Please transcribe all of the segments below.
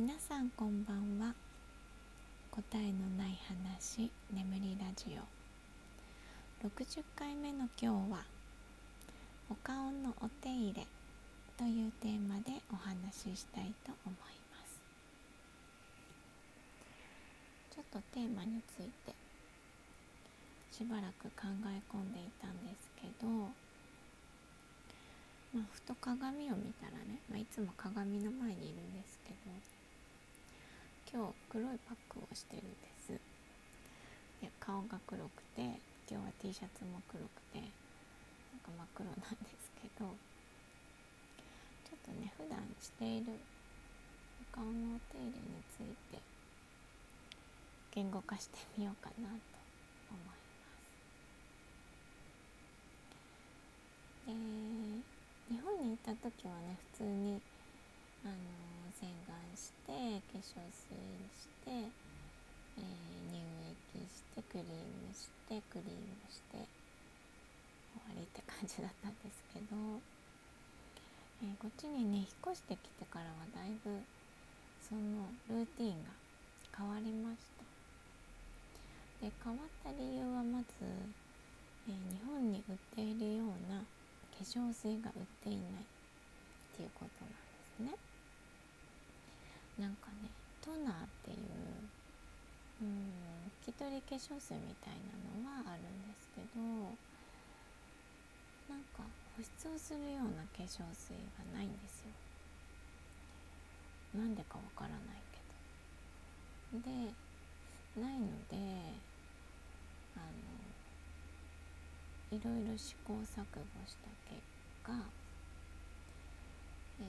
皆さんこんばんは。答えのない話眠りラジオ。60回目の今日はお顔のお手入れというテーマでお話ししたいと思います。ちょっとテーマについてしばらく考え込んでいたんですけどまあ、ふと鏡を見たらね、まあ、いつも鏡の前にいるんですけど今日黒いパックをしてるんですで顔が黒くて今日は T シャツも黒くてなんか真っ黒なんですけどちょっとね普段している顔のお手入れについて言語化してみようかなと思います。で日本に行った時はね普通にあの洗顔して化粧水して、えー、乳液してクリームしてクリームして終わりって感じだったんですけど、えー、こっちにね引っ越してきてからはだいぶそのルーティンが変わりました。で変わった理由はまず、えー、日本に売っているような化粧水が売っていないっていうことなんですね。なんかねトナーっていううん拭き取り化粧水みたいなのはあるんですけどなんか保湿をするような化粧水がないんですよ。なんでかわからないけど。でないのであのいろいろ試行錯誤した結果、え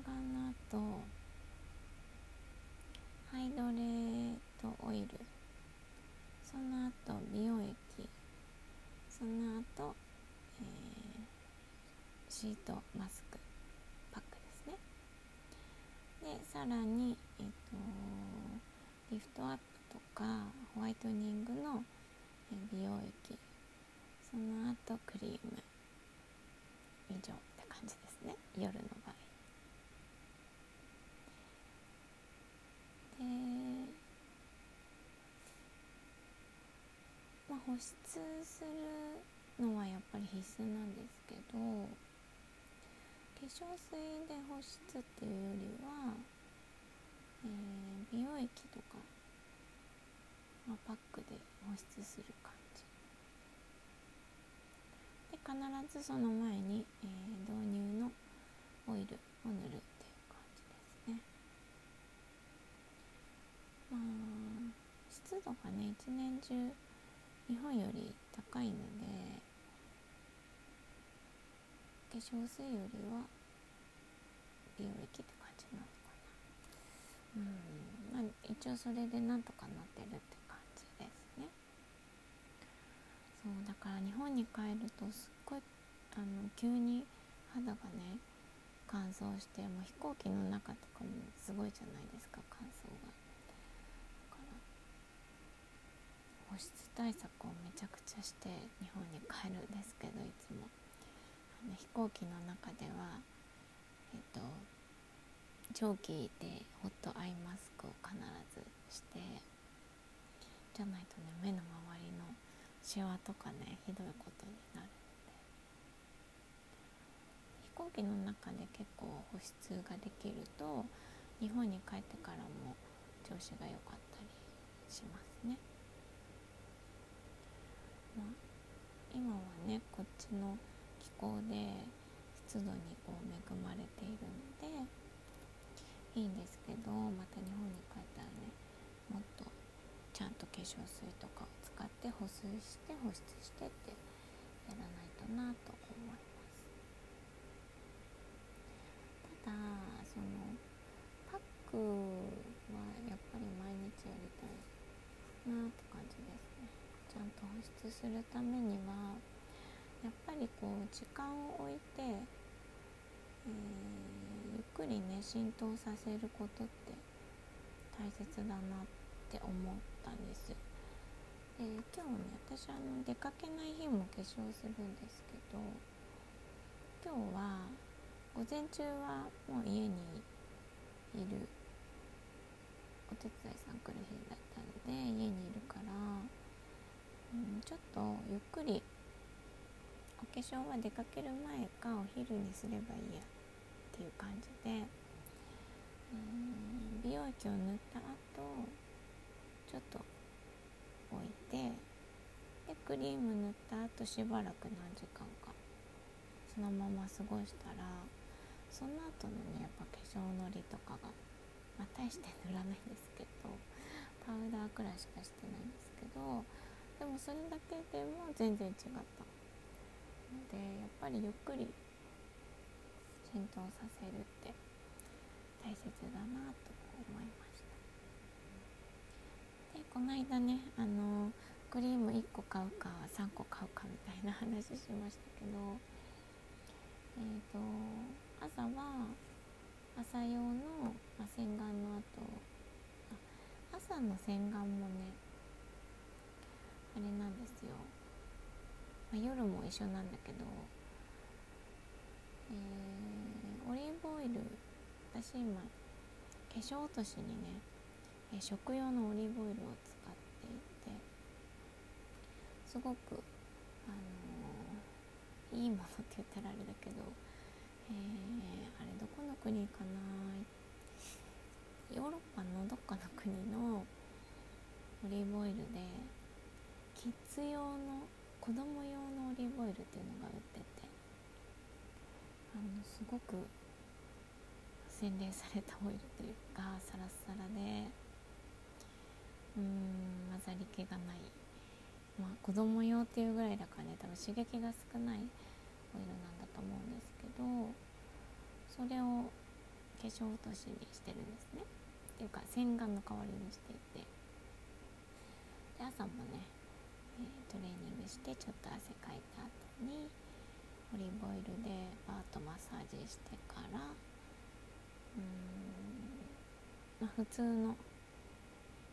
ー、洗顔の後ハイドレートオイル。その後美容液。その後、えー、シートマスク。パックですね。でさらに、えーとリフトアップとかホワイトニングの美容液。その後クリーム。以上って感じですね。夜の場合まあ保湿するのはやっぱり必須なんですけど化粧水で保湿っていうよりは、えー、美容液とかまあ、パックで保湿する感じ。で必ずその前に、えー、導入のオイルを塗るっていう感じですねまあ湿度がね。一年中日本より高いので化粧水よりは美容液って感じなのかな。うん。まあ一応それでなんとかなってるって感じですね。そうだから日本に帰るとすっごいあの急に肌がね乾燥してもう飛行機の中とかもすごいじゃないですか乾燥が。だから保湿対策をめちゃくちゃして日本に帰るんですけどいつもあの飛行機の中ではえっと長期でホットアイマスクを必ずしてじゃないとね目の周りのシワとかねひどいことになるので飛行機の中で結構保湿ができると日本に帰ってからも調子が良かったりしますね。まあ、今はねこっちの気候で湿度にこう恵まれているのでいいんですけどまた日本に帰ったらねもっとちゃんと化粧水とかを使って保水して保湿してってやらないとなと思います。ただそのパックはやっぱり毎日やりたいなって感じゃんと保湿するためにはやっぱりこう時間を置いて、えー、ゆっくりね浸透させることって大切だなって思ったんです。で今日ね私あの出かけない日も化粧するんですけど今日は、午前中はもう家にいるお手伝いさん来る日だったので家にいるから、ちょっとゆっくりお化粧は出かける前かお昼にすればいいやっていう感じで、美容液を塗った後ちょっと置いてでクリーム塗った後しばらく何時間かそのまま過ごしたらその後のねやっぱ化粧のりとかが、まあ、大して塗らないんですけどパウダーくらいしかしてないんですけどでもそれだけでも全然違った。のでやっぱりゆっくり浸透させるって大切だなと思いました。でこの間ねあのクリーム1個買うか3個買うかみたいな話しましたけどえっ、ー、と朝は朝用の、まあ、洗顔の後朝の洗顔もねあれなんですよ。まあ、夜も一緒なんだけど、えー、オリーブオイル私今化粧落としにね、えー、食用のオリーブオイルを使っていてすごくあのー、いいものって言ったらあれだけど、えー、あれどこの国かなヨーロッパのどっかの国のオリーブオイルでキッズ用の子供用のオリーブオイルっていうのが売っててあのすごく洗練されたオイルというかサラサラでうん混ざり気がない。まあ子供用っていうぐらいだからね多分刺激が少ないオイルなんだと思うんですけどそれを化粧落としにしてるんですね。っていうか洗顔の代わりにしていて。で朝もねトレーニングしてちょっと汗かいた後にオリーブオイルでバーッとマッサージしてからうん、まあ、普通の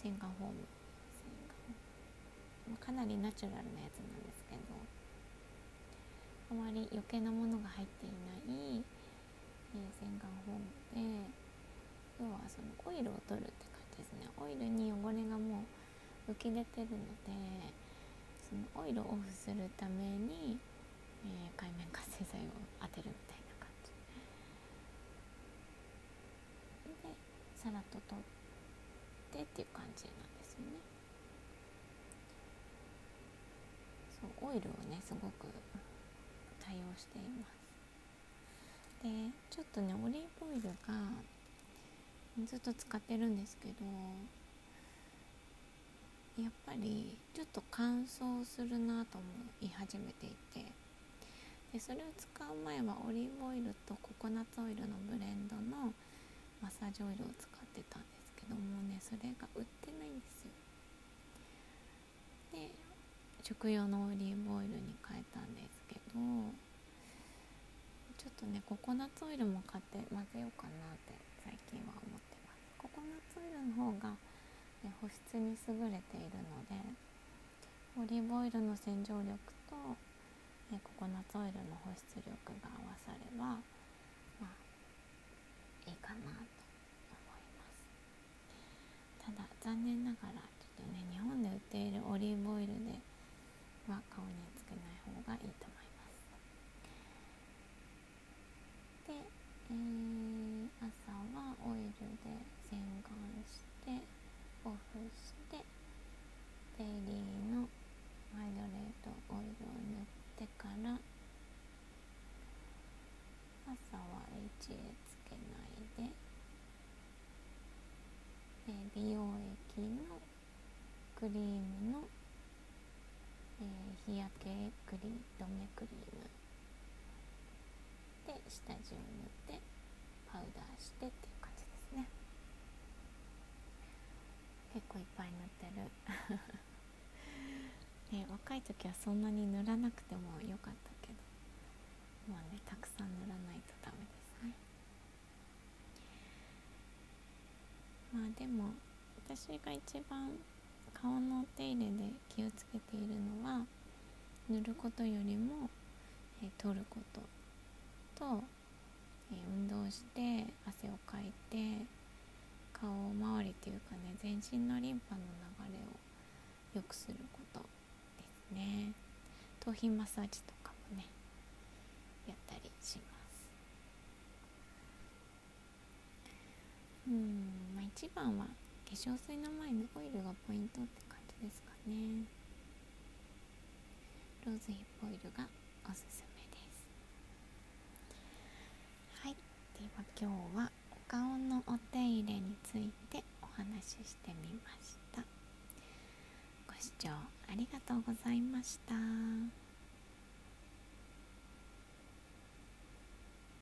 洗顔フォーム。洗顔、ま、かなりナチュラルなやつなんですけどあまり余計なものが入っていない、え、洗顔フォームで要はそのオイルを取るって感じですね。オイルに汚れがもう浮き出てるのでそのオイルをオフするために、えー、海面活性剤を当てるみたいな感じ。でさらっと取ってっていう感じなんですよね。そうオイルをねすごく多用しています。でちょっとねオリーブオイルがずっと使ってるんですけどやっぱりちょっと乾燥するなと思い始めていて。でそれを使う前はオリーブオイルとココナッツオイルのブレンドのマッサージオイルを使ってたんですけどもねそれが売ってないんですよ。で食用のオリーブオイルに変えたんですけどちょっとねココナッツオイルも買って混ぜようかなって最近は思ってます。ココナッツオイルの方が保湿に優れているのでオリーブオイルの洗浄力とココナッツオイルの保湿力が合わさればまあいいかなと思います。ただ残念ながらちょっとね日本で売っているオリーブオイルでは顔につけない方がいいと思いますで、えー、朝はオイルで洗顔してオフしてデイリーのハイドレートオイルを塗ってから朝は HA つけないでえ美容液のクリームの、えー、日焼けクリ止めクリーム。で下地を塗ってパウダーしてっていう感じですね。結構いっぱい塗ってる。ね、若い時はそんなに塗らなくてもよかったけど。まあねたくさん塗らないとダメですね。まあでも私が一番顔のお手入れで気をつけているのは塗ることよりも、えー、取ることと、えー、運動して汗をかいて顔周りっていうかね全身のリンパの流れを良くすることですね。頭皮マッサージとかもねやったりします。うんまあ一番は化粧水の前のオイルがポイントって感じですかね。ローズヒップオイルがおすすめです。はい。では今日はお顔のお手入れについてお話ししてみました。ご視聴ありがとうございました。